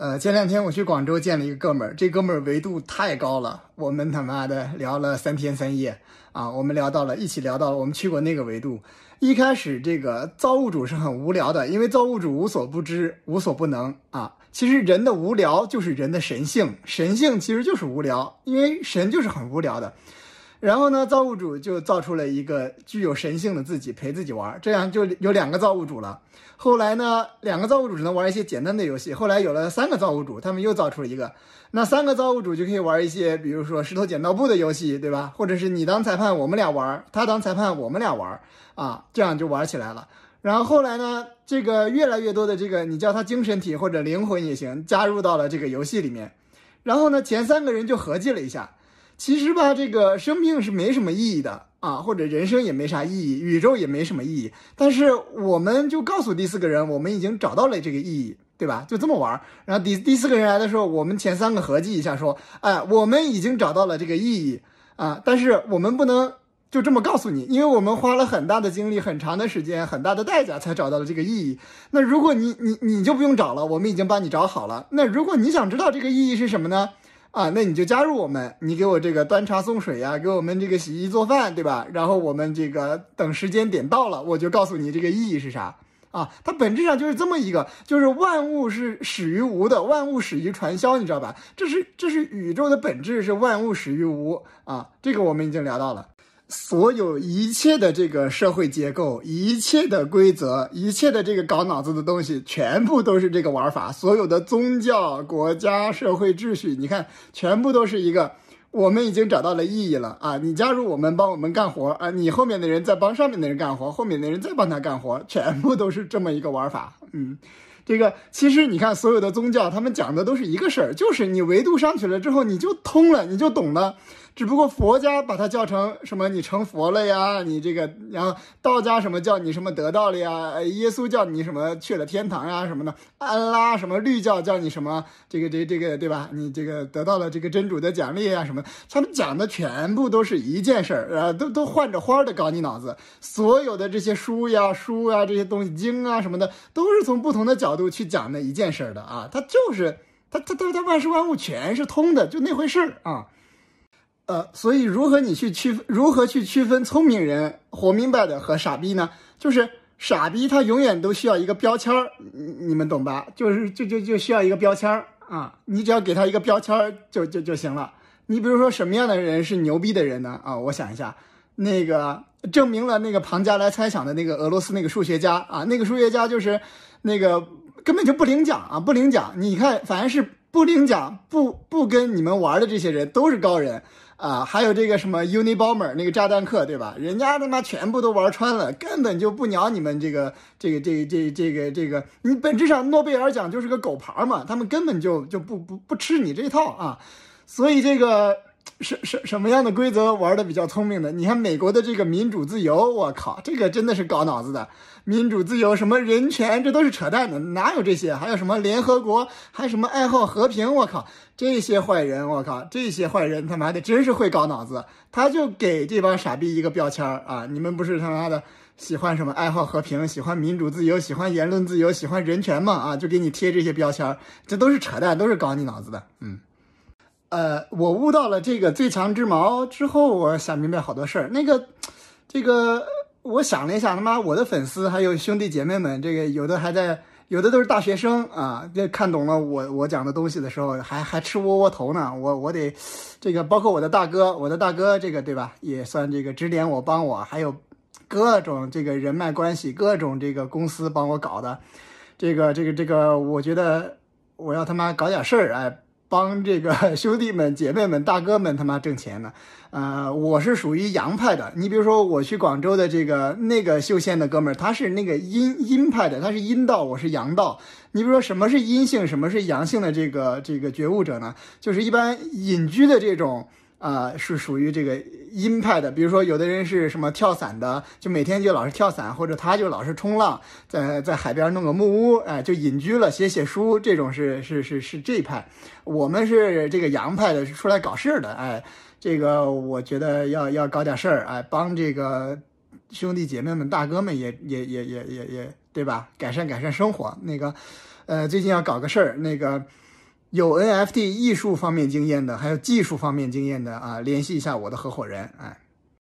呃，前两天我去广州见了一个哥们儿，这哥们儿维度太高了，我们他妈的聊了三天三夜啊，我们聊到了，一起聊到了我们去过那个维度。一开始这个造物主是很无聊的，因为造物主无所不知、无所不能啊。其实人的无聊就是人的神性，神性其实就是无聊，因为神就是很无聊的。然后呢，造物主就造出了一个具有神性的自己陪自己玩，这样就有两个造物主了。后来呢，两个造物主只能玩一些简单的游戏。后来有了三个造物主，他们又造出了一个，那三个造物主就可以玩一些，比如说石头剪刀布的游戏，对吧？或者是你当裁判，我们俩玩；他当裁判，我们俩玩，啊，这样就玩起来了。然后后来呢，这个越来越多的这个，你叫他精神体或者灵魂也行，加入到了这个游戏里面。然后呢，前三个人就合计了一下。其实吧，这个生命是没什么意义的啊，或者人生也没啥意义，宇宙也没什么意义。但是我们就告诉第四个人，我们已经找到了这个意义，对吧？就这么玩。然后第第四个人来的时候，我们前三个合计一下，说，哎，我们已经找到了这个意义啊，但是我们不能就这么告诉你，因为我们花了很大的精力、很长的时间、很大的代价才找到了这个意义。那如果你你你就不用找了，我们已经帮你找好了。那如果你想知道这个意义是什么呢？啊，那你就加入我们，你给我这个端茶送水呀，给我们这个洗衣做饭，对吧？然后我们这个等时间点到了，我就告诉你这个意义是啥啊？它本质上就是这么一个，就是万物是始于无的，万物始于传销，你知道吧？这是这是宇宙的本质，是万物始于无啊。这个我们已经聊到了。所有一切的这个社会结构，一切的规则，一切的这个搞脑子的东西，全部都是这个玩法。所有的宗教、国家、社会秩序，你看，全部都是一个。我们已经找到了意义了啊！你加入我们，帮我们干活啊！你后面的人再帮上面的人干活，后面的人再帮他干活，全部都是这么一个玩法。嗯，这个其实你看，所有的宗教他们讲的都是一个事儿，就是你维度上去了之后，你就通了，你就懂了。只不过佛家把它叫成什么？你成佛了呀？你这个，然后道家什么叫你什么得到了呀？耶稣叫你什么去了天堂呀？什么的？安拉什么绿教叫你什么？这个这这个对吧？你这个得到了这个真主的奖励啊什么？他们讲的全部都是一件事儿啊，都都换着花的搞你脑子。所有的这些书呀、书啊这些东西经啊什么的，都是从不同的角度去讲的一件事儿的啊。它就是它它它它万事万物全是通的，就那回事儿啊。呃，所以如何你去区分如何去区分聪明人活明白的和傻逼呢？就是傻逼他永远都需要一个标签儿，你们懂吧？就是就就就需要一个标签儿啊，你只要给他一个标签儿就就就行了。你比如说什么样的人是牛逼的人呢？啊，我想一下，那个证明了那个庞加莱猜想的那个俄罗斯那个数学家啊，那个数学家就是那个根本就不领奖啊，不领奖。你看，凡是不领奖，不不跟你们玩的这些人都是高人。啊，还有这个什么 Unibomber 那个炸弹客，对吧？人家他妈全部都玩穿了，根本就不鸟你们这个这个这这这个这个，你本质上诺贝尔奖就是个狗牌嘛，他们根本就就不不不吃你这套啊，所以这个。什什什么样的规则玩的比较聪明的？你看美国的这个民主自由，我靠，这个真的是搞脑子的。民主自由什么人权，这都是扯淡的，哪有这些？还有什么联合国，还什么爱好和平，我靠，这些坏人，我靠，这些坏人他妈的真是会搞脑子。他就给这帮傻逼一个标签啊！你们不是他妈的喜欢什么爱好和平，喜欢民主自由，喜欢言论自由，喜欢人权嘛？啊，就给你贴这些标签，这都是扯淡，都是搞你脑子的，嗯。呃，我悟到了这个最强之矛之后，我想明白好多事儿。那个，这个，我想了一下，他妈，我的粉丝还有兄弟姐妹们，这个有的还在，有的都是大学生啊，这看懂了我我讲的东西的时候，还还吃窝窝头呢。我我得，这个包括我的大哥，我的大哥，这个对吧，也算这个指点我帮我，还有各种这个人脉关系，各种这个公司帮我搞的，这个这个这个，我觉得我要他妈搞点事儿，哎。帮这个 兄弟们、姐妹们、大哥们他妈挣钱呢，呃，我是属于阳派的。你比如说，我去广州的这个那个修仙的哥们儿，他是那个阴阴派的，他是阴道，我是阳道。你比如说，什么是阴性，什么是阳性的这个这个觉悟者呢？就是一般隐居的这种。啊，是属于这个阴派的，比如说有的人是什么跳伞的，就每天就老是跳伞，或者他就老是冲浪，在在海边弄个木屋，哎，就隐居了，写写书，这种是是是是这一派。我们是这个阳派的，是出来搞事儿的，哎，这个我觉得要要搞点事儿，哎，帮这个兄弟姐妹们、大哥们也也也也也也，对吧？改善改善生活。那个，呃，最近要搞个事儿，那个。有 NFT 艺术方面经验的，还有技术方面经验的啊，联系一下我的合伙人，哎。